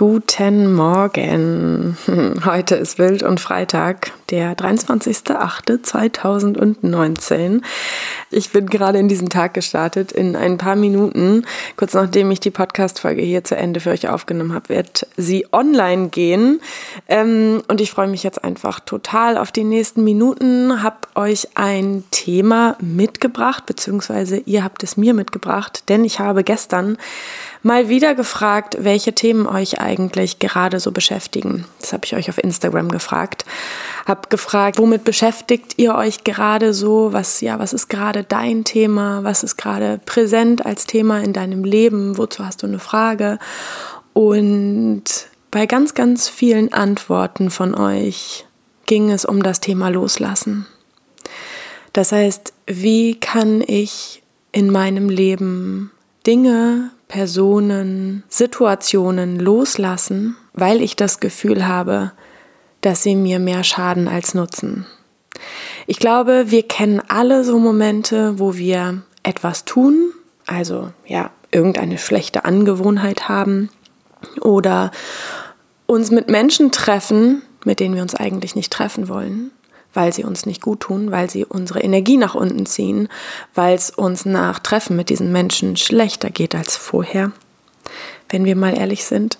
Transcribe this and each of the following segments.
Guten Morgen. Heute ist Wild und Freitag, der 23.08.2019. Ich bin gerade in diesen Tag gestartet. In ein paar Minuten, kurz nachdem ich die Podcast-Folge hier zu Ende für euch aufgenommen habe, wird sie online gehen. Ähm, und ich freue mich jetzt einfach total auf die nächsten Minuten. Hab euch ein Thema mitgebracht, beziehungsweise ihr habt es mir mitgebracht, denn ich habe gestern mal wieder gefragt, welche Themen euch eigentlich gerade so beschäftigen. Das habe ich euch auf Instagram gefragt. Hab gefragt, womit beschäftigt ihr euch gerade so? Was ja, was ist gerade dein Thema? Was ist gerade präsent als Thema in deinem Leben? Wozu hast du eine Frage? Und bei ganz ganz vielen Antworten von euch ging es um das Thema Loslassen. Das heißt, wie kann ich in meinem Leben Dinge Personen, Situationen loslassen, weil ich das Gefühl habe, dass sie mir mehr schaden als nutzen. Ich glaube, wir kennen alle so Momente, wo wir etwas tun, also ja, irgendeine schlechte Angewohnheit haben oder uns mit Menschen treffen, mit denen wir uns eigentlich nicht treffen wollen weil sie uns nicht gut tun, weil sie unsere Energie nach unten ziehen, weil es uns nach Treffen mit diesen Menschen schlechter geht als vorher, wenn wir mal ehrlich sind,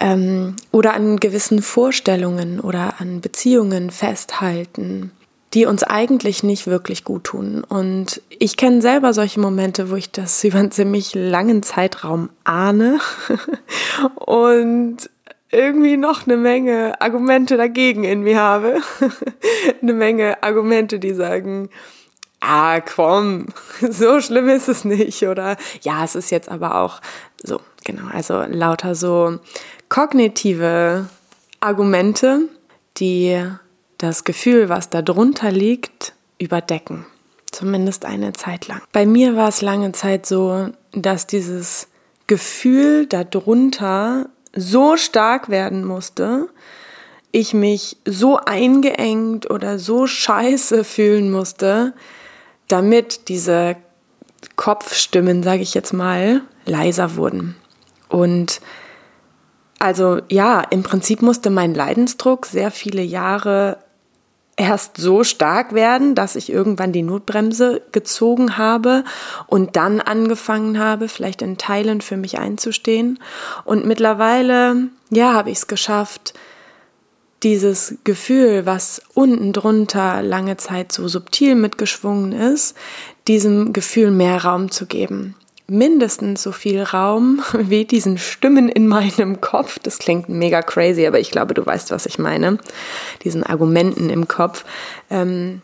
ähm, oder an gewissen Vorstellungen oder an Beziehungen festhalten, die uns eigentlich nicht wirklich gut tun. Und ich kenne selber solche Momente, wo ich das über einen ziemlich langen Zeitraum ahne und irgendwie noch eine Menge Argumente dagegen in mir habe. eine Menge Argumente, die sagen, ah, komm, so schlimm ist es nicht. Oder ja, es ist jetzt aber auch so, genau, also lauter so kognitive Argumente, die das Gefühl, was da drunter liegt, überdecken. Zumindest eine Zeit lang. Bei mir war es lange Zeit so, dass dieses Gefühl darunter so stark werden musste, ich mich so eingeengt oder so scheiße fühlen musste, damit diese Kopfstimmen, sage ich jetzt mal, leiser wurden. Und also ja, im Prinzip musste mein Leidensdruck sehr viele Jahre erst so stark werden, dass ich irgendwann die Notbremse gezogen habe und dann angefangen habe, vielleicht in Teilen für mich einzustehen. Und mittlerweile, ja, habe ich es geschafft, dieses Gefühl, was unten drunter lange Zeit so subtil mitgeschwungen ist, diesem Gefühl mehr Raum zu geben mindestens so viel Raum wie diesen Stimmen in meinem Kopf. Das klingt mega crazy, aber ich glaube, du weißt, was ich meine. Diesen Argumenten im Kopf. Ähm,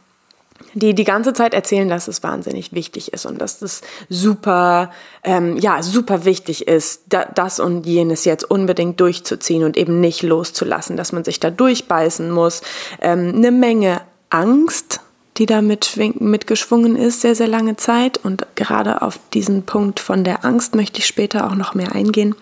die die ganze Zeit erzählen, dass es wahnsinnig wichtig ist und dass es super, ähm, ja, super wichtig ist, da, das und jenes jetzt unbedingt durchzuziehen und eben nicht loszulassen, dass man sich da durchbeißen muss. Ähm, eine Menge Angst die da mitgeschwungen ist, sehr, sehr lange Zeit. Und gerade auf diesen Punkt von der Angst möchte ich später auch noch mehr eingehen.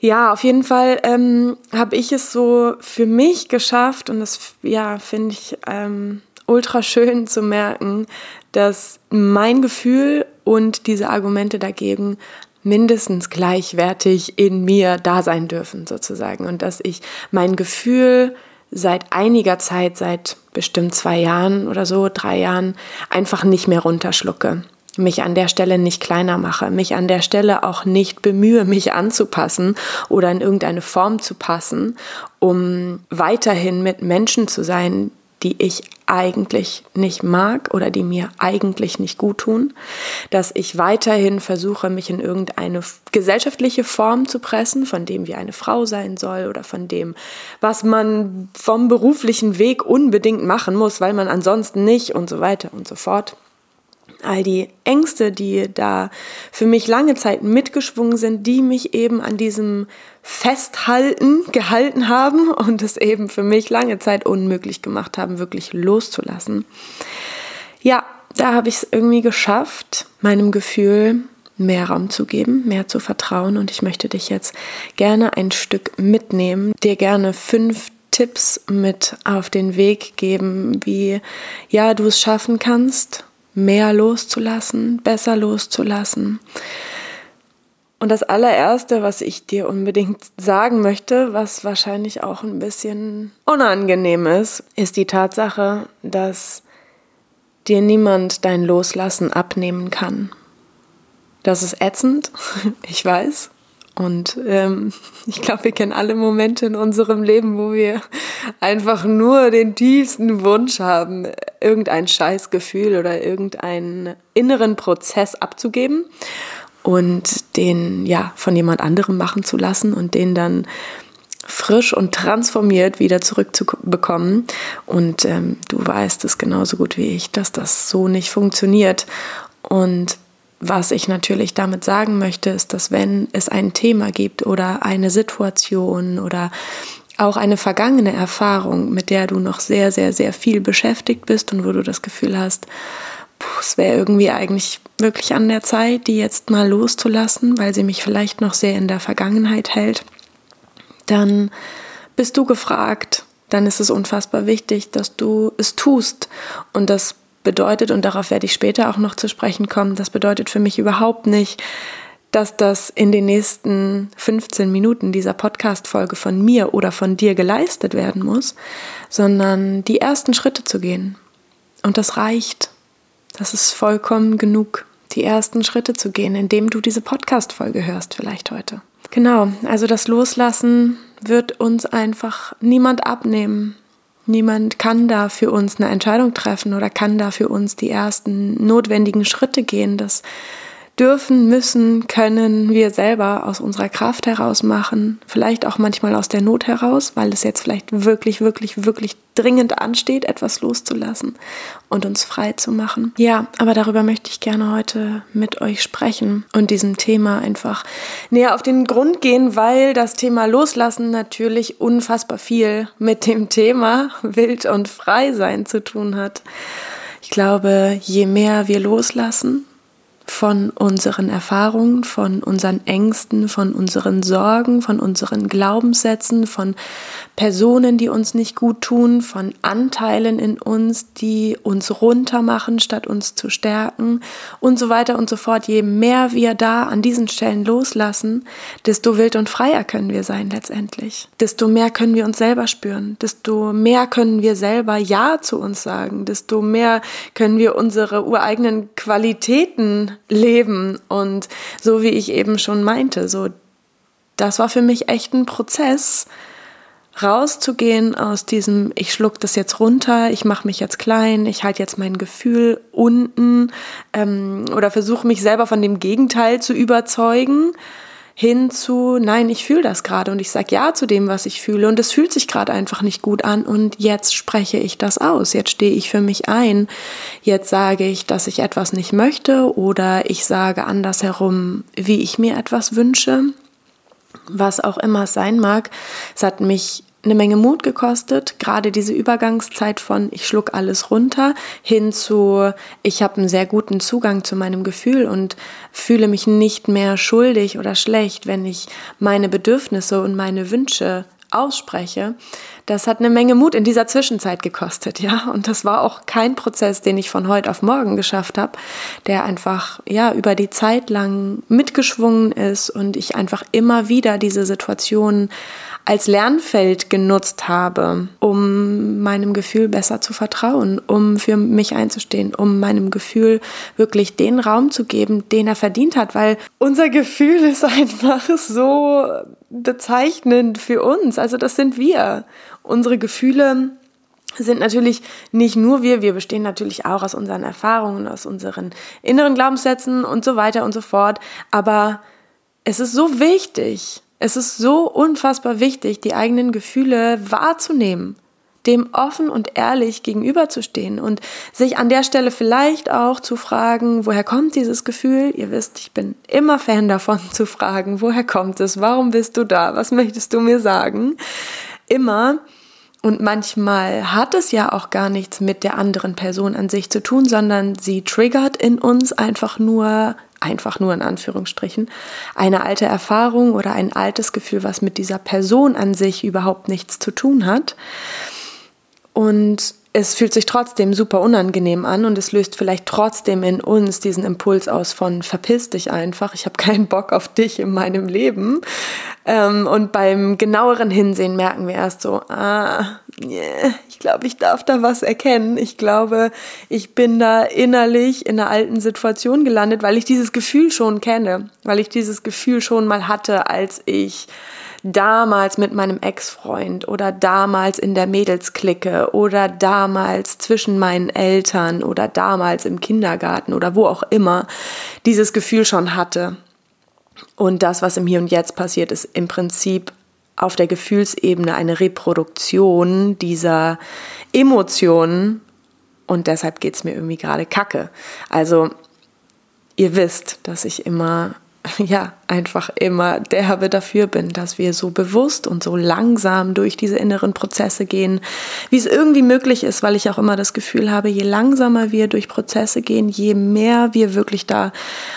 Ja, auf jeden Fall ähm, habe ich es so für mich geschafft und das ja finde ich ähm, ultra schön zu merken, dass mein Gefühl und diese Argumente dagegen mindestens gleichwertig in mir da sein dürfen sozusagen und dass ich mein Gefühl seit einiger Zeit, seit bestimmt zwei Jahren oder so, drei Jahren, einfach nicht mehr runterschlucke. Mich an der Stelle nicht kleiner mache, mich an der Stelle auch nicht bemühe, mich anzupassen oder in irgendeine Form zu passen, um weiterhin mit Menschen zu sein, die ich eigentlich nicht mag oder die mir eigentlich nicht gut tun, dass ich weiterhin versuche, mich in irgendeine gesellschaftliche Form zu pressen, von dem wie eine Frau sein soll oder von dem, was man vom beruflichen Weg unbedingt machen muss, weil man ansonsten nicht und so weiter und so fort all die Ängste, die da für mich lange Zeit mitgeschwungen sind, die mich eben an diesem Festhalten gehalten haben und es eben für mich lange Zeit unmöglich gemacht haben, wirklich loszulassen. Ja, da habe ich es irgendwie geschafft, meinem Gefühl mehr Raum zu geben, mehr zu vertrauen und ich möchte dich jetzt gerne ein Stück mitnehmen, dir gerne fünf Tipps mit auf den Weg geben, wie ja du es schaffen kannst, mehr loszulassen, besser loszulassen. Und das allererste, was ich dir unbedingt sagen möchte, was wahrscheinlich auch ein bisschen unangenehm ist, ist die Tatsache, dass dir niemand dein Loslassen abnehmen kann. Das ist ätzend, ich weiß. Und ähm, ich glaube, wir kennen alle Momente in unserem Leben, wo wir einfach nur den tiefsten Wunsch haben, irgendein Scheißgefühl oder irgendeinen inneren Prozess abzugeben und den ja von jemand anderem machen zu lassen und den dann frisch und transformiert wieder zurückzubekommen. Und ähm, du weißt es genauso gut wie ich, dass das so nicht funktioniert. Und was ich natürlich damit sagen möchte, ist, dass wenn es ein Thema gibt oder eine Situation oder auch eine vergangene Erfahrung, mit der du noch sehr, sehr, sehr viel beschäftigt bist und wo du das Gefühl hast, es wäre irgendwie eigentlich wirklich an der Zeit, die jetzt mal loszulassen, weil sie mich vielleicht noch sehr in der Vergangenheit hält, dann bist du gefragt, dann ist es unfassbar wichtig, dass du es tust. Und das bedeutet, und darauf werde ich später auch noch zu sprechen kommen, das bedeutet für mich überhaupt nicht, dass das in den nächsten 15 Minuten dieser Podcast-Folge von mir oder von dir geleistet werden muss, sondern die ersten Schritte zu gehen. Und das reicht. Das ist vollkommen genug, die ersten Schritte zu gehen, indem du diese Podcast-Folge hörst, vielleicht heute. Genau, also das Loslassen wird uns einfach niemand abnehmen. Niemand kann da für uns eine Entscheidung treffen oder kann da für uns die ersten notwendigen Schritte gehen. Das dürfen, müssen, können wir selber aus unserer Kraft heraus machen, vielleicht auch manchmal aus der Not heraus, weil es jetzt vielleicht wirklich, wirklich, wirklich dringend ansteht, etwas loszulassen und uns frei zu machen. Ja, aber darüber möchte ich gerne heute mit euch sprechen und diesem Thema einfach näher auf den Grund gehen, weil das Thema Loslassen natürlich unfassbar viel mit dem Thema wild und frei sein zu tun hat. Ich glaube, je mehr wir loslassen, von unseren Erfahrungen, von unseren Ängsten, von unseren Sorgen, von unseren Glaubenssätzen, von Personen, die uns nicht gut tun, von Anteilen in uns, die uns runtermachen, statt uns zu stärken und so weiter und so fort. Je mehr wir da an diesen Stellen loslassen, desto wild und freier können wir sein letztendlich. Desto mehr können wir uns selber spüren, desto mehr können wir selber Ja zu uns sagen, desto mehr können wir unsere ureigenen Qualitäten leben und so wie ich eben schon meinte, so das war für mich echt ein Prozess, rauszugehen aus diesem, ich schluck das jetzt runter, ich mache mich jetzt klein, ich halte jetzt mein Gefühl unten ähm, oder versuche mich selber von dem Gegenteil zu überzeugen, hin zu, nein, ich fühle das gerade und ich sage ja zu dem, was ich fühle und es fühlt sich gerade einfach nicht gut an und jetzt spreche ich das aus, jetzt stehe ich für mich ein, jetzt sage ich, dass ich etwas nicht möchte oder ich sage andersherum, wie ich mir etwas wünsche was auch immer es sein mag. Es hat mich eine Menge Mut gekostet, gerade diese Übergangszeit von ich schluck alles runter hin zu ich habe einen sehr guten Zugang zu meinem Gefühl und fühle mich nicht mehr schuldig oder schlecht, wenn ich meine Bedürfnisse und meine Wünsche ausspreche. Das hat eine Menge Mut in dieser Zwischenzeit gekostet, ja, und das war auch kein Prozess, den ich von heute auf morgen geschafft habe, der einfach ja über die Zeit lang mitgeschwungen ist und ich einfach immer wieder diese Situationen als Lernfeld genutzt habe, um meinem Gefühl besser zu vertrauen, um für mich einzustehen, um meinem Gefühl wirklich den Raum zu geben, den er verdient hat, weil unser Gefühl ist einfach so bezeichnend für uns. Also das sind wir. Unsere Gefühle sind natürlich nicht nur wir, wir bestehen natürlich auch aus unseren Erfahrungen, aus unseren inneren Glaubenssätzen und so weiter und so fort. Aber es ist so wichtig, es ist so unfassbar wichtig, die eigenen Gefühle wahrzunehmen, dem offen und ehrlich gegenüberzustehen und sich an der Stelle vielleicht auch zu fragen, woher kommt dieses Gefühl? Ihr wisst, ich bin immer Fan davon zu fragen, woher kommt es? Warum bist du da? Was möchtest du mir sagen? Immer. Und manchmal hat es ja auch gar nichts mit der anderen Person an sich zu tun, sondern sie triggert in uns einfach nur einfach nur in Anführungsstrichen, eine alte Erfahrung oder ein altes Gefühl, was mit dieser Person an sich überhaupt nichts zu tun hat. Und es fühlt sich trotzdem super unangenehm an und es löst vielleicht trotzdem in uns diesen Impuls aus von verpiss dich einfach, ich habe keinen Bock auf dich in meinem Leben. Ähm, und beim genaueren Hinsehen merken wir erst so, ah, yeah, ich glaube, ich darf da was erkennen. Ich glaube, ich bin da innerlich in einer alten Situation gelandet, weil ich dieses Gefühl schon kenne, weil ich dieses Gefühl schon mal hatte, als ich damals mit meinem Ex-Freund oder damals in der Mädelsklicke oder damals zwischen meinen Eltern oder damals im Kindergarten oder wo auch immer dieses Gefühl schon hatte. Und das, was im Hier und Jetzt passiert, ist im Prinzip auf der Gefühlsebene eine Reproduktion dieser Emotionen und deshalb geht es mir irgendwie gerade kacke. Also ihr wisst, dass ich immer ja, einfach immer derbe dafür bin, dass wir so bewusst und so langsam durch diese inneren Prozesse gehen, wie es irgendwie möglich ist, weil ich auch immer das Gefühl habe, je langsamer wir durch Prozesse gehen, je mehr wir wirklich da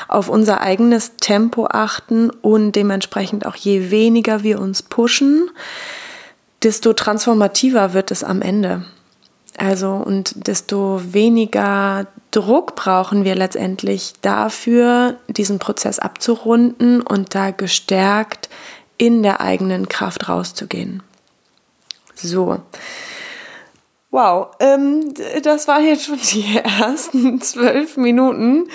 auf unser eigenes Tempo achten und dementsprechend auch je weniger wir uns pushen, desto transformativer wird es am Ende. Also und desto weniger Druck brauchen wir letztendlich dafür, diesen Prozess abzurunden und da gestärkt in der eigenen Kraft rauszugehen. So. Wow, ähm, das waren jetzt schon die ersten zwölf Minuten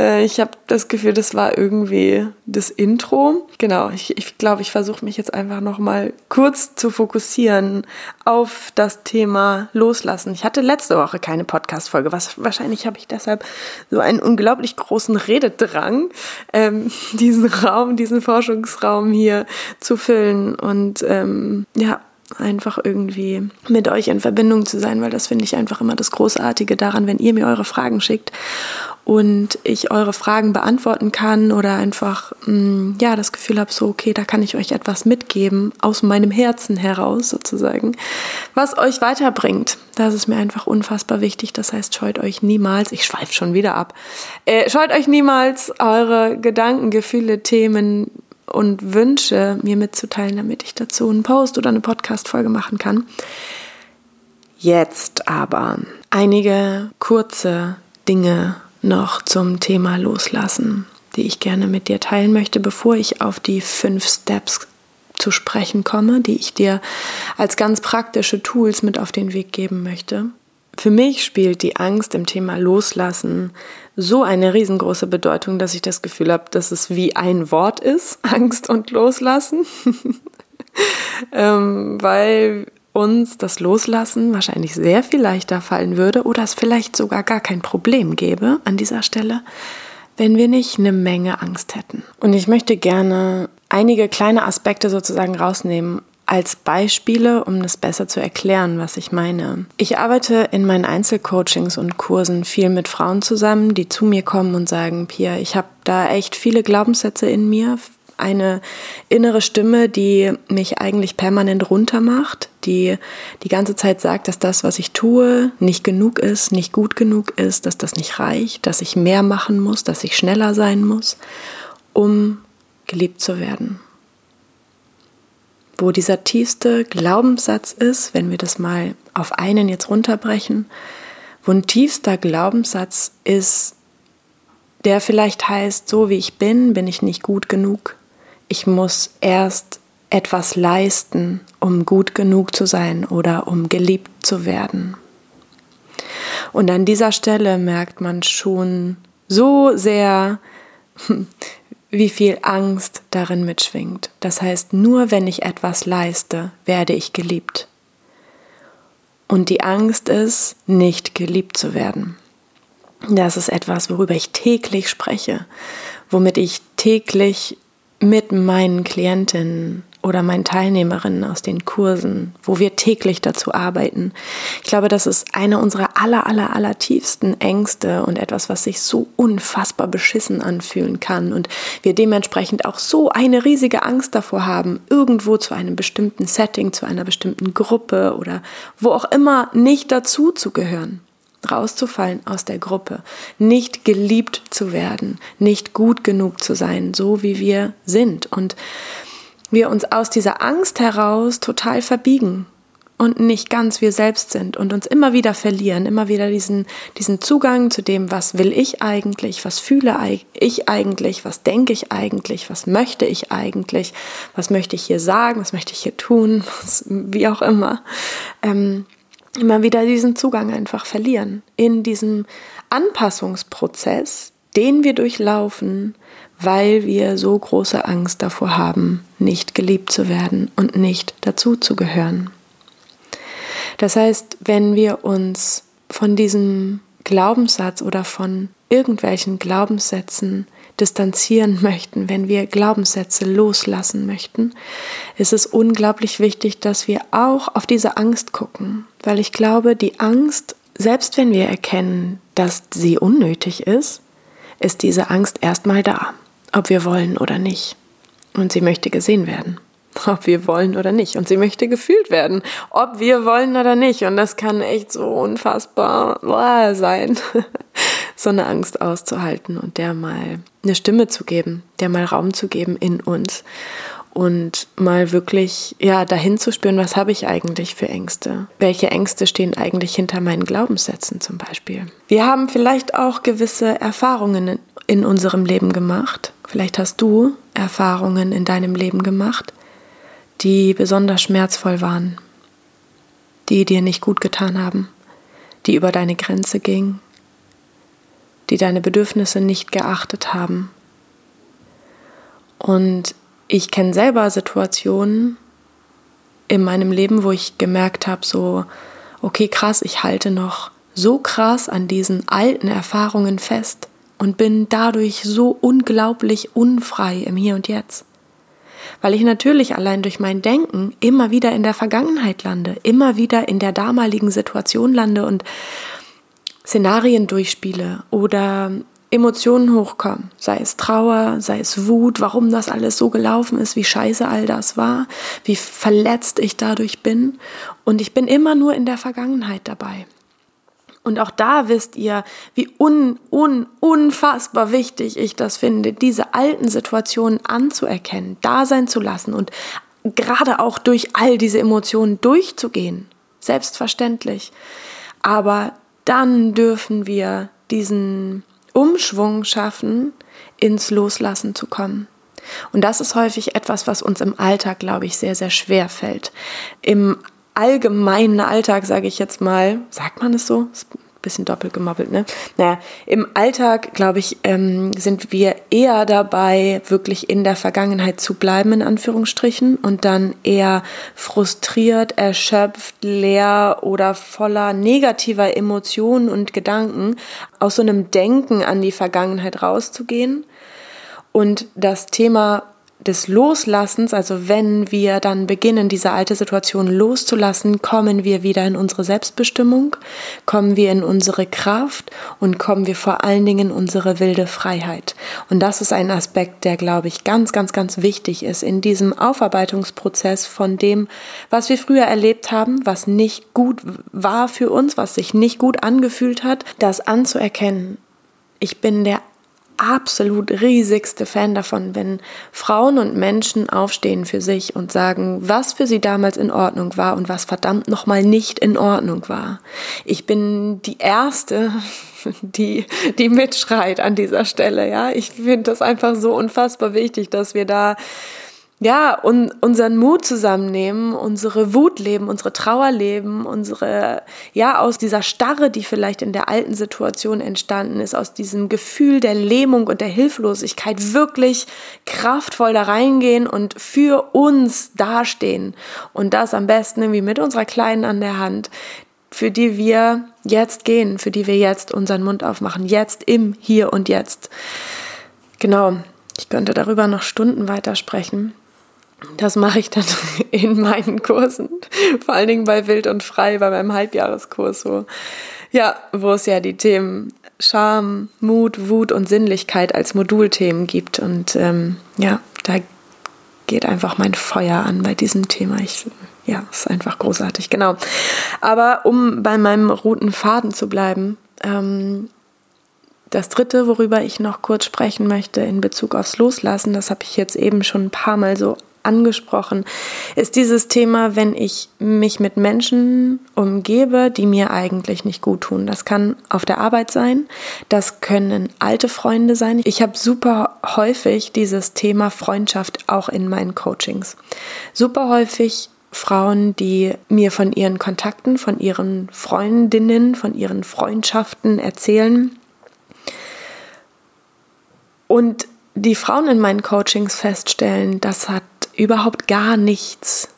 äh, ich habe das Gefühl, das war irgendwie das Intro. Genau, ich glaube, ich, glaub, ich versuche mich jetzt einfach nochmal kurz zu fokussieren auf das Thema Loslassen. Ich hatte letzte Woche keine Podcast-Folge, wahrscheinlich habe ich deshalb so einen unglaublich großen Rededrang, ähm, diesen Raum, diesen Forschungsraum hier zu füllen. Und ähm, ja, einfach irgendwie mit euch in Verbindung zu sein, weil das finde ich einfach immer das Großartige daran, wenn ihr mir eure Fragen schickt und ich eure Fragen beantworten kann oder einfach mh, mm, ja das Gefühl habe, so okay, da kann ich euch etwas mitgeben aus meinem Herzen heraus sozusagen, was euch weiterbringt. Das ist mir einfach unfassbar wichtig. Das heißt, scheut euch niemals, ich schweife schon wieder ab, äh, scheut euch niemals eure Gedanken, Gefühle, Themen und Wünsche mir mitzuteilen, damit ich dazu einen Post oder eine Podcast-Folge machen kann. Jetzt aber einige kurze Dinge noch zum Thema Loslassen, die ich gerne mit dir teilen möchte, bevor ich auf die fünf Steps zu sprechen komme, die ich dir als ganz praktische Tools mit auf den Weg geben möchte. Für mich spielt die Angst im Thema Loslassen so eine riesengroße Bedeutung, dass ich das Gefühl habe, dass es wie ein Wort ist, Angst und Loslassen. ähm, weil uns das Loslassen wahrscheinlich sehr viel leichter fallen würde oder es vielleicht sogar gar kein Problem gäbe an dieser Stelle, wenn wir nicht eine Menge Angst hätten. Und ich möchte gerne einige kleine Aspekte sozusagen rausnehmen als Beispiele, um das besser zu erklären, was ich meine. Ich arbeite in meinen Einzelcoachings und Kursen viel mit Frauen zusammen, die zu mir kommen und sagen, Pia, ich habe da echt viele Glaubenssätze in mir, eine innere Stimme, die mich eigentlich permanent runtermacht, die die ganze Zeit sagt, dass das, was ich tue, nicht genug ist, nicht gut genug ist, dass das nicht reicht, dass ich mehr machen muss, dass ich schneller sein muss, um geliebt zu werden. Wo dieser tiefste Glaubenssatz ist, wenn wir das mal auf einen jetzt runterbrechen, wo ein tiefster Glaubenssatz ist, der vielleicht heißt, so wie ich bin, bin ich nicht gut genug, ich muss erst etwas leisten, um gut genug zu sein oder um geliebt zu werden. Und an dieser Stelle merkt man schon so sehr, wie viel Angst darin mitschwingt. Das heißt, nur wenn ich etwas leiste, werde ich geliebt. Und die Angst ist, nicht geliebt zu werden. Das ist etwas, worüber ich täglich spreche, womit ich täglich mit meinen Klientinnen oder meinen Teilnehmerinnen aus den Kursen, wo wir täglich dazu arbeiten. Ich glaube, das ist eine unserer aller, aller, aller tiefsten Ängste und etwas, was sich so unfassbar beschissen anfühlen kann und wir dementsprechend auch so eine riesige Angst davor haben, irgendwo zu einem bestimmten Setting, zu einer bestimmten Gruppe oder wo auch immer nicht dazu zu gehören rauszufallen aus der Gruppe, nicht geliebt zu werden, nicht gut genug zu sein, so wie wir sind und wir uns aus dieser Angst heraus total verbiegen, und nicht ganz wir selbst sind und uns immer wieder verlieren, immer wieder diesen, diesen Zugang zu dem, was will ich eigentlich, was fühle ich eigentlich, was denke ich eigentlich, was möchte ich eigentlich, was möchte ich hier sagen, was möchte ich hier tun, was, wie auch immer. Ähm, immer wieder diesen Zugang einfach verlieren in diesem Anpassungsprozess, den wir durchlaufen, weil wir so große Angst davor haben, nicht geliebt zu werden und nicht dazu zu gehören. Das heißt, wenn wir uns von diesem Glaubenssatz oder von irgendwelchen Glaubenssätzen distanzieren möchten, wenn wir Glaubenssätze loslassen möchten, ist es unglaublich wichtig, dass wir auch auf diese Angst gucken, weil ich glaube, die Angst, selbst wenn wir erkennen, dass sie unnötig ist, ist diese Angst erstmal da, ob wir wollen oder nicht. Und sie möchte gesehen werden ob wir wollen oder nicht. Und sie möchte gefühlt werden, ob wir wollen oder nicht. Und das kann echt so unfassbar sein, so eine Angst auszuhalten und der mal eine Stimme zu geben, der mal Raum zu geben in uns und mal wirklich ja dahin zu spüren, was habe ich eigentlich für Ängste? Welche Ängste stehen eigentlich hinter meinen Glaubenssätzen zum Beispiel? Wir haben vielleicht auch gewisse Erfahrungen in unserem Leben gemacht. Vielleicht hast du Erfahrungen in deinem Leben gemacht, die besonders schmerzvoll waren, die dir nicht gut getan haben, die über deine Grenze gingen, die deine Bedürfnisse nicht geachtet haben. Und ich kenne selber Situationen in meinem Leben, wo ich gemerkt habe, so, okay, krass, ich halte noch so krass an diesen alten Erfahrungen fest und bin dadurch so unglaublich unfrei im Hier und Jetzt weil ich natürlich allein durch mein Denken immer wieder in der Vergangenheit lande, immer wieder in der damaligen Situation lande und Szenarien durchspiele oder Emotionen hochkommen, sei es Trauer, sei es Wut, warum das alles so gelaufen ist, wie scheiße all das war, wie verletzt ich dadurch bin. Und ich bin immer nur in der Vergangenheit dabei. Und auch da wisst ihr, wie un, un, unfassbar wichtig ich das finde, diese alten Situationen anzuerkennen, da sein zu lassen und gerade auch durch all diese Emotionen durchzugehen. Selbstverständlich. Aber dann dürfen wir diesen Umschwung schaffen, ins Loslassen zu kommen. Und das ist häufig etwas, was uns im Alltag, glaube ich, sehr, sehr schwer fällt. Im allgemeinen Alltag, sage ich jetzt mal, sagt man es so? Ist ein bisschen doppelt gemoppelt, ne? Naja, im Alltag, glaube ich, ähm, sind wir eher dabei, wirklich in der Vergangenheit zu bleiben, in Anführungsstrichen, und dann eher frustriert, erschöpft, leer oder voller negativer Emotionen und Gedanken aus so einem Denken an die Vergangenheit rauszugehen und das Thema des Loslassens, also wenn wir dann beginnen, diese alte Situation loszulassen, kommen wir wieder in unsere Selbstbestimmung, kommen wir in unsere Kraft und kommen wir vor allen Dingen in unsere wilde Freiheit. Und das ist ein Aspekt, der, glaube ich, ganz, ganz, ganz wichtig ist in diesem Aufarbeitungsprozess von dem, was wir früher erlebt haben, was nicht gut war für uns, was sich nicht gut angefühlt hat, das anzuerkennen. Ich bin der absolut riesigste Fan davon, wenn Frauen und Menschen aufstehen für sich und sagen, was für sie damals in Ordnung war und was verdammt nochmal nicht in Ordnung war. Ich bin die Erste, die, die mitschreit an dieser Stelle, ja. Ich finde das einfach so unfassbar wichtig, dass wir da ja, un, unseren Mut zusammennehmen, unsere Wut leben, unsere Trauer leben, unsere, ja, aus dieser Starre, die vielleicht in der alten Situation entstanden ist, aus diesem Gefühl der Lähmung und der Hilflosigkeit wirklich kraftvoll da reingehen und für uns dastehen. Und das am besten irgendwie mit unserer Kleinen an der Hand, für die wir jetzt gehen, für die wir jetzt unseren Mund aufmachen, jetzt im Hier und Jetzt. Genau. Ich könnte darüber noch Stunden weitersprechen. Das mache ich dann in meinen Kursen, vor allen Dingen bei Wild und Frei, bei meinem Halbjahreskurs, wo, ja, wo es ja die Themen Scham, Mut, Wut und Sinnlichkeit als Modulthemen gibt. Und ähm, ja, da geht einfach mein Feuer an bei diesem Thema. Ich, ja, ist einfach großartig, genau. Aber um bei meinem roten Faden zu bleiben, ähm, das dritte, worüber ich noch kurz sprechen möchte in Bezug aufs Loslassen, das habe ich jetzt eben schon ein paar Mal so angesprochen, ist dieses Thema, wenn ich mich mit Menschen umgebe, die mir eigentlich nicht gut tun. Das kann auf der Arbeit sein, das können alte Freunde sein. Ich habe super häufig dieses Thema Freundschaft auch in meinen Coachings. Super häufig Frauen, die mir von ihren Kontakten, von ihren Freundinnen, von ihren Freundschaften erzählen. Und die Frauen in meinen Coachings feststellen, das hat überhaupt gar nichts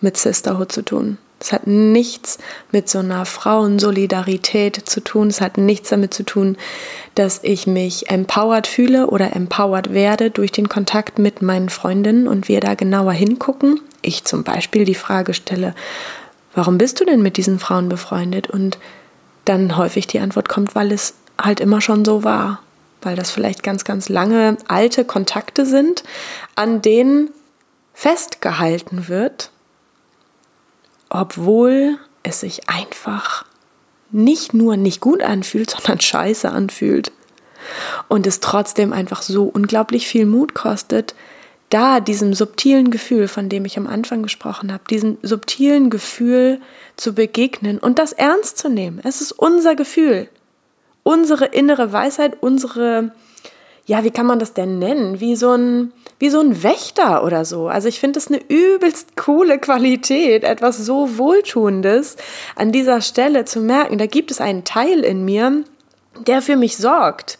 mit Sisterhood zu tun. Es hat nichts mit so einer Frauensolidarität zu tun. Es hat nichts damit zu tun, dass ich mich empowered fühle oder empowered werde durch den Kontakt mit meinen Freundinnen und wir da genauer hingucken. Ich zum Beispiel die Frage stelle, warum bist du denn mit diesen Frauen befreundet? Und dann häufig die Antwort kommt, weil es halt immer schon so war. Weil das vielleicht ganz, ganz lange alte Kontakte sind, an denen festgehalten wird, obwohl es sich einfach nicht nur nicht gut anfühlt, sondern scheiße anfühlt. Und es trotzdem einfach so unglaublich viel Mut kostet, da diesem subtilen Gefühl, von dem ich am Anfang gesprochen habe, diesem subtilen Gefühl zu begegnen und das ernst zu nehmen. Es ist unser Gefühl, unsere innere Weisheit, unsere ja, wie kann man das denn nennen? Wie so ein, wie so ein Wächter oder so. Also ich finde es eine übelst coole Qualität, etwas so Wohltuendes an dieser Stelle zu merken. Da gibt es einen Teil in mir, der für mich sorgt,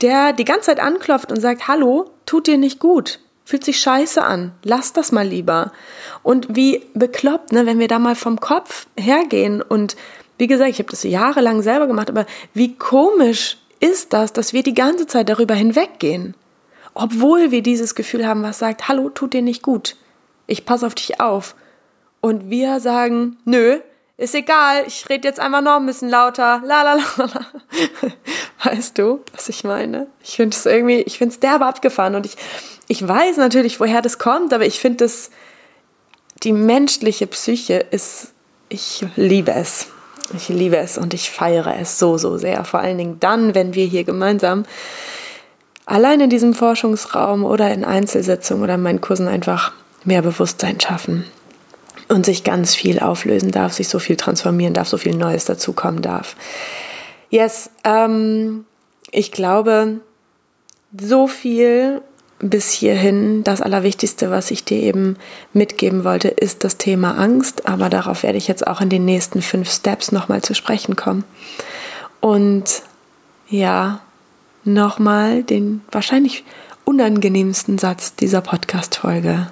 der die ganze Zeit anklopft und sagt, hallo, tut dir nicht gut, fühlt sich scheiße an, lass das mal lieber. Und wie bekloppt, ne, wenn wir da mal vom Kopf hergehen und wie gesagt, ich habe das jahrelang selber gemacht, aber wie komisch ist das, dass wir die ganze Zeit darüber hinweggehen. Obwohl wir dieses Gefühl haben, was sagt, hallo, tut dir nicht gut. Ich passe auf dich auf. Und wir sagen, nö, ist egal, ich rede jetzt einfach noch ein bisschen lauter. La la la. Weißt du, was ich meine? Ich finde es irgendwie, ich finde es derbe abgefahren und ich, ich weiß natürlich, woher das kommt, aber ich finde es, die menschliche Psyche ist, ich liebe es. Ich liebe es und ich feiere es so, so sehr. Vor allen Dingen dann, wenn wir hier gemeinsam allein in diesem Forschungsraum oder in Einzelsitzungen oder in meinen Kursen einfach mehr Bewusstsein schaffen und sich ganz viel auflösen darf, sich so viel transformieren darf, so viel Neues dazukommen darf. Yes, ähm, ich glaube, so viel bis hierhin das Allerwichtigste, was ich dir eben mitgeben wollte, ist das Thema Angst. Aber darauf werde ich jetzt auch in den nächsten fünf Steps nochmal zu sprechen kommen. Und ja, nochmal den wahrscheinlich unangenehmsten Satz dieser Podcast-Folge.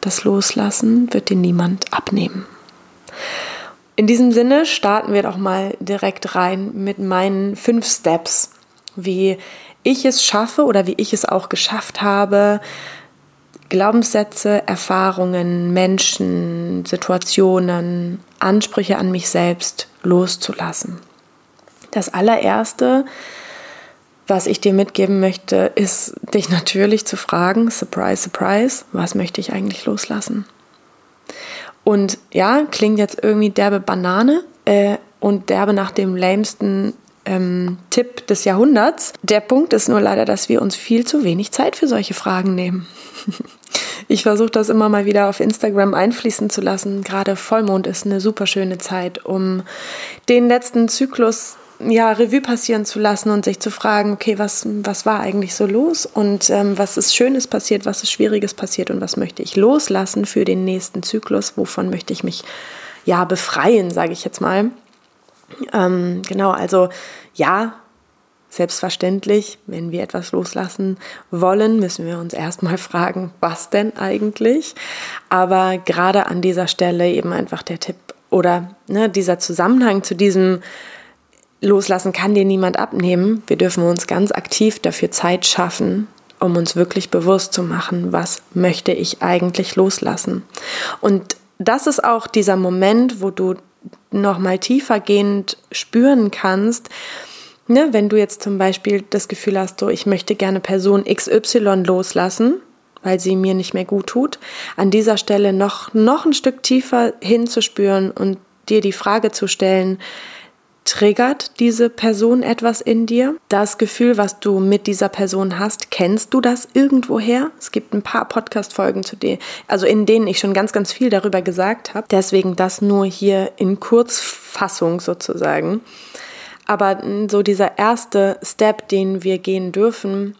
Das Loslassen wird dir niemand abnehmen. In diesem Sinne starten wir doch mal direkt rein mit meinen fünf Steps, wie ich es schaffe oder wie ich es auch geschafft habe, Glaubenssätze, Erfahrungen, Menschen, Situationen, Ansprüche an mich selbst loszulassen. Das allererste, was ich dir mitgeben möchte, ist dich natürlich zu fragen, surprise, surprise, was möchte ich eigentlich loslassen? Und ja, klingt jetzt irgendwie derbe Banane äh, und derbe nach dem lämsten ähm, Tipp des Jahrhunderts. Der Punkt ist nur leider, dass wir uns viel zu wenig Zeit für solche Fragen nehmen. Ich versuche das immer mal wieder auf Instagram einfließen zu lassen. Gerade Vollmond ist eine super schöne Zeit, um den letzten Zyklus ja, Revue passieren zu lassen und sich zu fragen, okay, was, was war eigentlich so los und ähm, was ist Schönes passiert, was ist Schwieriges passiert und was möchte ich loslassen für den nächsten Zyklus, wovon möchte ich mich ja befreien, sage ich jetzt mal. Ähm, genau, also ja, selbstverständlich, wenn wir etwas loslassen wollen, müssen wir uns erstmal fragen, was denn eigentlich. Aber gerade an dieser Stelle eben einfach der Tipp oder ne, dieser Zusammenhang zu diesem Loslassen kann dir niemand abnehmen. Wir dürfen uns ganz aktiv dafür Zeit schaffen, um uns wirklich bewusst zu machen, was möchte ich eigentlich loslassen. Und das ist auch dieser Moment, wo du noch mal tiefergehend spüren kannst, ne, wenn du jetzt zum Beispiel das Gefühl hast, so ich möchte gerne Person XY loslassen, weil sie mir nicht mehr gut tut, an dieser Stelle noch, noch ein Stück tiefer hinzuspüren und dir die Frage zu stellen, triggert diese Person etwas in dir. Das Gefühl, was du mit dieser Person hast, kennst du das irgendwoher? Es gibt ein paar Podcast-Folgen zu dir, also in denen ich schon ganz, ganz viel darüber gesagt habe. Deswegen das nur hier in Kurzfassung sozusagen. Aber so dieser erste Step, den wir gehen dürfen,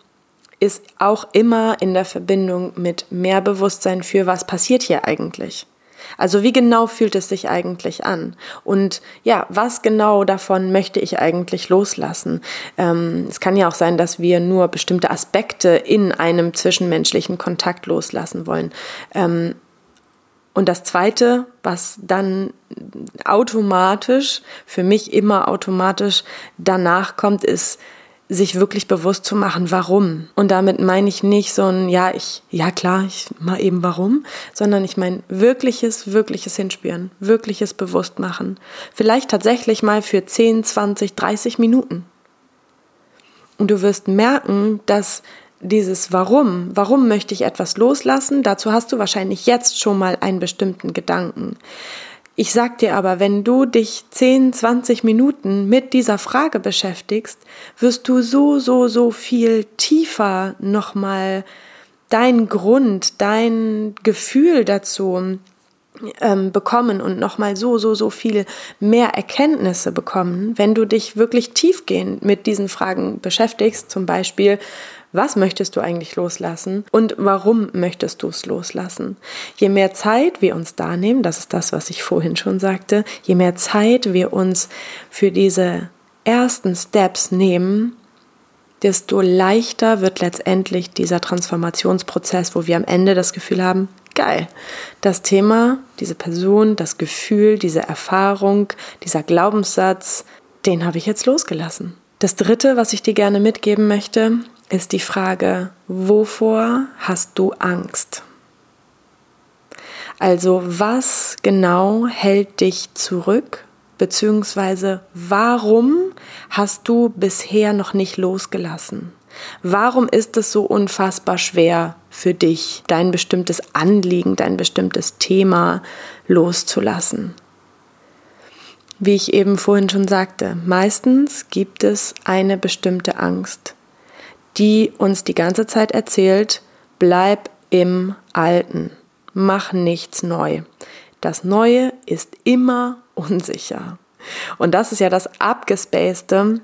ist auch immer in der Verbindung mit mehr Bewusstsein für, was passiert hier eigentlich. Also wie genau fühlt es sich eigentlich an? Und ja, was genau davon möchte ich eigentlich loslassen? Ähm, es kann ja auch sein, dass wir nur bestimmte Aspekte in einem zwischenmenschlichen Kontakt loslassen wollen. Ähm, und das Zweite, was dann automatisch, für mich immer automatisch danach kommt, ist sich wirklich bewusst zu machen, warum. Und damit meine ich nicht so ein, ja, ich, ja klar, ich mal eben warum, sondern ich meine wirkliches, wirkliches Hinspüren, wirkliches Bewusstmachen. Vielleicht tatsächlich mal für 10, 20, 30 Minuten. Und du wirst merken, dass dieses Warum, warum möchte ich etwas loslassen, dazu hast du wahrscheinlich jetzt schon mal einen bestimmten Gedanken. Ich sag dir aber, wenn du dich 10, 20 Minuten mit dieser Frage beschäftigst, wirst du so, so, so viel tiefer nochmal dein Grund, dein Gefühl dazu ähm, bekommen und nochmal so, so, so viel mehr Erkenntnisse bekommen, wenn du dich wirklich tiefgehend mit diesen Fragen beschäftigst. Zum Beispiel, was möchtest du eigentlich loslassen und warum möchtest du es loslassen. Je mehr Zeit wir uns da nehmen, das ist das, was ich vorhin schon sagte, je mehr Zeit wir uns für diese ersten Steps nehmen, desto leichter wird letztendlich dieser Transformationsprozess, wo wir am Ende das Gefühl haben, geil, das Thema, diese Person, das Gefühl, diese Erfahrung, dieser Glaubenssatz, den habe ich jetzt losgelassen. Das Dritte, was ich dir gerne mitgeben möchte, ist die Frage, wovor hast du Angst? Also was genau hält dich zurück, beziehungsweise warum hast du bisher noch nicht losgelassen? Warum ist es so unfassbar schwer für dich, dein bestimmtes Anliegen, dein bestimmtes Thema loszulassen? Wie ich eben vorhin schon sagte, meistens gibt es eine bestimmte Angst die uns die ganze Zeit erzählt, bleib im Alten, mach nichts neu. Das Neue ist immer unsicher. Und das ist ja das Abgespacede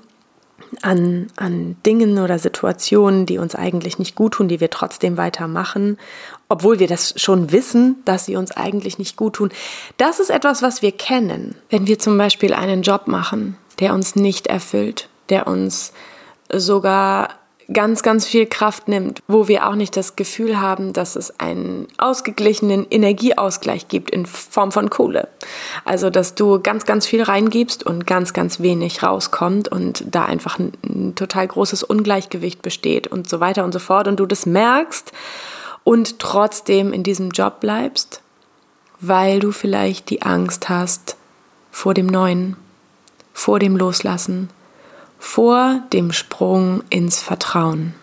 an, an Dingen oder Situationen, die uns eigentlich nicht gut tun, die wir trotzdem weitermachen, obwohl wir das schon wissen, dass sie uns eigentlich nicht gut tun. Das ist etwas, was wir kennen. Wenn wir zum Beispiel einen Job machen, der uns nicht erfüllt, der uns sogar ganz, ganz viel Kraft nimmt, wo wir auch nicht das Gefühl haben, dass es einen ausgeglichenen Energieausgleich gibt in Form von Kohle. Also, dass du ganz, ganz viel reingibst und ganz, ganz wenig rauskommt und da einfach ein, ein total großes Ungleichgewicht besteht und so weiter und so fort und du das merkst und trotzdem in diesem Job bleibst, weil du vielleicht die Angst hast vor dem Neuen, vor dem Loslassen, vor dem Sprung ins Vertrauen.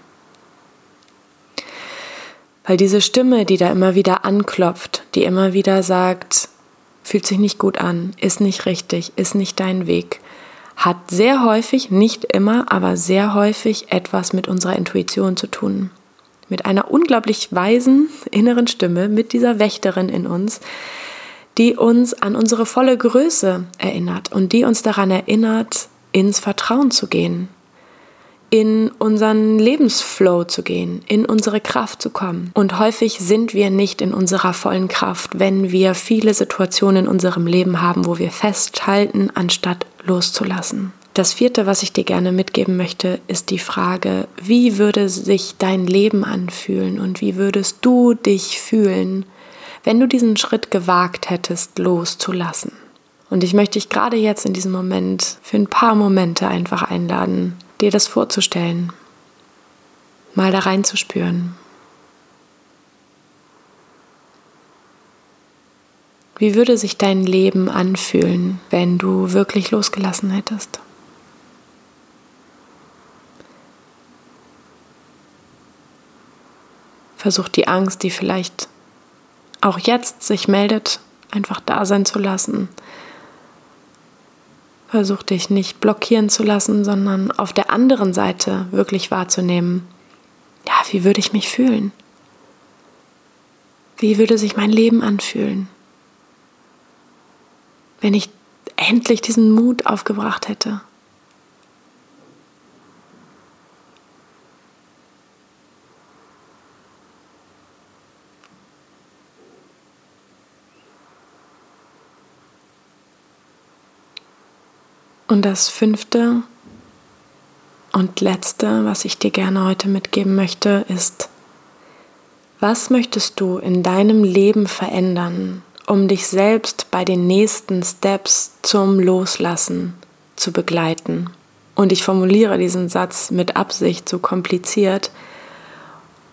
Weil diese Stimme, die da immer wieder anklopft, die immer wieder sagt, fühlt sich nicht gut an, ist nicht richtig, ist nicht dein Weg, hat sehr häufig, nicht immer, aber sehr häufig etwas mit unserer Intuition zu tun. Mit einer unglaublich weisen inneren Stimme, mit dieser Wächterin in uns, die uns an unsere volle Größe erinnert und die uns daran erinnert, ins Vertrauen zu gehen, in unseren Lebensflow zu gehen, in unsere Kraft zu kommen. Und häufig sind wir nicht in unserer vollen Kraft, wenn wir viele Situationen in unserem Leben haben, wo wir festhalten, anstatt loszulassen. Das vierte, was ich dir gerne mitgeben möchte, ist die Frage, wie würde sich dein Leben anfühlen und wie würdest du dich fühlen, wenn du diesen Schritt gewagt hättest, loszulassen? Und ich möchte dich gerade jetzt in diesem Moment für ein paar Momente einfach einladen, dir das vorzustellen, mal da reinzuspüren. Wie würde sich dein Leben anfühlen, wenn du wirklich losgelassen hättest? Versuch die Angst, die vielleicht auch jetzt sich meldet, einfach da sein zu lassen Versuch dich nicht blockieren zu lassen, sondern auf der anderen Seite wirklich wahrzunehmen. Ja, wie würde ich mich fühlen? Wie würde sich mein Leben anfühlen, wenn ich endlich diesen Mut aufgebracht hätte? Und das fünfte und letzte, was ich dir gerne heute mitgeben möchte, ist, was möchtest du in deinem Leben verändern, um dich selbst bei den nächsten Steps zum Loslassen zu begleiten? Und ich formuliere diesen Satz mit Absicht so kompliziert,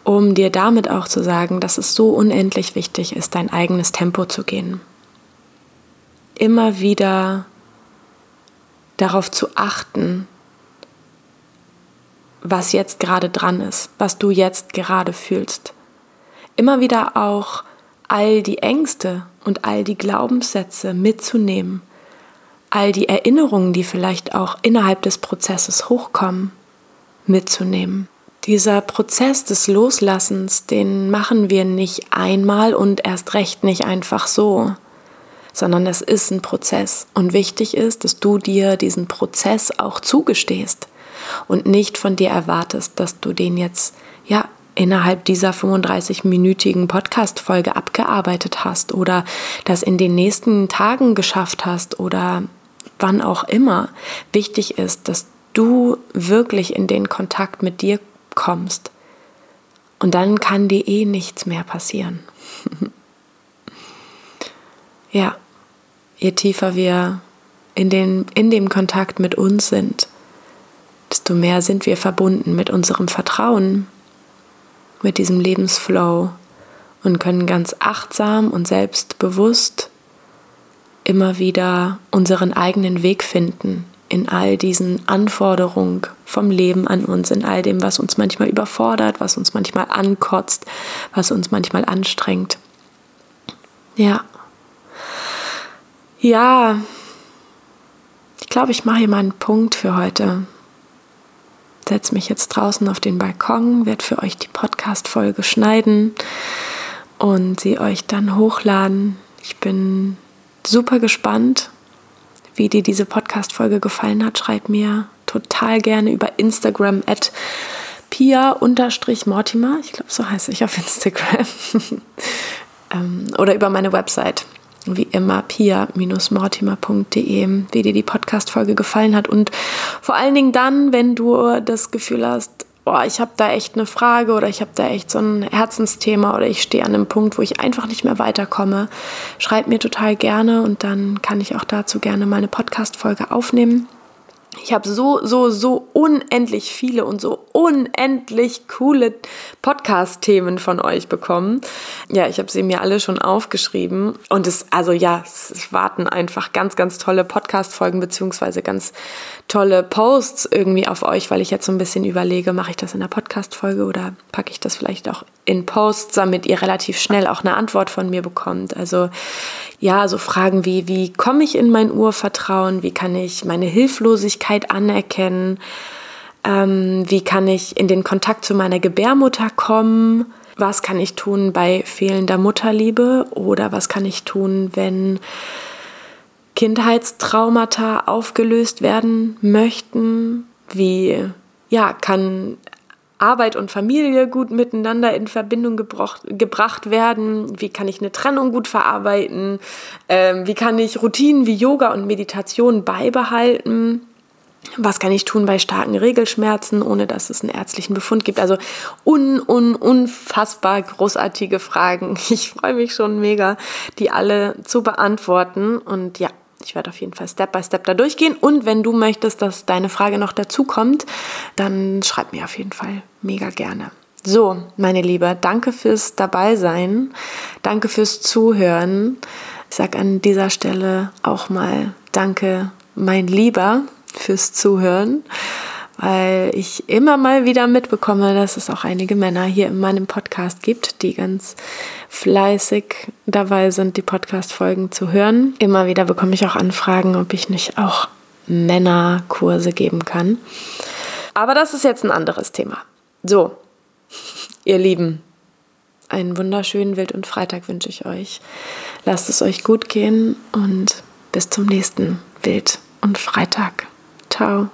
um dir damit auch zu sagen, dass es so unendlich wichtig ist, dein eigenes Tempo zu gehen. Immer wieder darauf zu achten, was jetzt gerade dran ist, was du jetzt gerade fühlst. Immer wieder auch all die Ängste und all die Glaubenssätze mitzunehmen, all die Erinnerungen, die vielleicht auch innerhalb des Prozesses hochkommen, mitzunehmen. Dieser Prozess des Loslassens, den machen wir nicht einmal und erst recht nicht einfach so, sondern es ist ein Prozess. Und wichtig ist, dass du dir diesen Prozess auch zugestehst und nicht von dir erwartest, dass du den jetzt, ja, innerhalb dieser 35-minütigen Podcast-Folge abgearbeitet hast oder das in den nächsten Tagen geschafft hast oder wann auch immer. Wichtig ist, dass du wirklich in den Kontakt mit dir kommst. Und dann kann dir eh nichts mehr passieren. ja je tiefer wir in, den, in dem Kontakt mit uns sind, desto mehr sind wir verbunden mit unserem Vertrauen, mit diesem Lebensflow und können ganz achtsam und selbstbewusst immer wieder unseren eigenen Weg finden in all diesen Anforderungen vom Leben an uns, in all dem, was uns manchmal überfordert, was uns manchmal ankotzt, was uns manchmal anstrengt. Ja, ja, ich glaube, ich mache hier mal einen Punkt für heute. Setze mich jetzt draußen auf den Balkon, werde für euch die Podcast-Folge schneiden und sie euch dann hochladen. Ich bin super gespannt, wie dir diese Podcast-Folge gefallen hat. Schreib mir total gerne über Instagram at pia-mortimer. Ich glaube, so heiße ich auf Instagram. Ähm, oder über meine Website wie immer pia-mortimer.de, wie dir die Podcast-Folge gefallen hat und vor allen Dingen dann, wenn du das Gefühl hast, boah, ich habe da echt eine Frage oder ich habe da echt so ein Herzensthema oder ich stehe an einem Punkt, wo ich einfach nicht mehr weiterkomme, schreib mir total gerne und dann kann ich auch dazu gerne mal eine Podcast-Folge aufnehmen. Ich habe so, so, so unendlich viele und so unendlich coole Podcast-Themen von euch bekommen. Ja, ich habe sie mir alle schon aufgeschrieben. Und es, also ja, es warten einfach ganz, ganz tolle Podcast-Folgen beziehungsweise ganz tolle Posts irgendwie auf euch, weil ich jetzt so ein bisschen überlege, mache ich das in der Podcast-Folge oder packe ich das vielleicht auch in Posts, damit ihr relativ schnell auch eine Antwort von mir bekommt. Also ja, so Fragen wie, wie komme ich in mein Urvertrauen? Wie kann ich meine Hilflosigkeit anerkennen? Ähm, wie kann ich in den Kontakt zu meiner Gebärmutter kommen? Was kann ich tun bei fehlender Mutterliebe? Oder was kann ich tun, wenn Kindheitstraumata aufgelöst werden möchten? Wie ja, kann Arbeit und Familie gut miteinander in Verbindung gebrocht, gebracht werden? Wie kann ich eine Trennung gut verarbeiten? Ähm, wie kann ich Routinen wie Yoga und Meditation beibehalten? Was kann ich tun bei starken Regelschmerzen, ohne dass es einen ärztlichen Befund gibt? Also un, un, unfassbar großartige Fragen. Ich freue mich schon mega, die alle zu beantworten. Und ja, ich werde auf jeden Fall Step by Step da durchgehen. Und wenn du möchtest, dass deine Frage noch dazu kommt, dann schreib mir auf jeden Fall mega gerne. So, meine Liebe, danke fürs Dabeisein. Danke fürs Zuhören. Ich sage an dieser Stelle auch mal Danke, mein Lieber, fürs Zuhören weil ich immer mal wieder mitbekomme, dass es auch einige Männer hier in meinem Podcast gibt, die ganz fleißig dabei sind, die Podcast-Folgen zu hören. Immer wieder bekomme ich auch Anfragen, ob ich nicht auch Männerkurse geben kann. Aber das ist jetzt ein anderes Thema. So, ihr Lieben, einen wunderschönen Wild- und Freitag wünsche ich euch. Lasst es euch gut gehen und bis zum nächsten Wild- und Freitag. Ciao.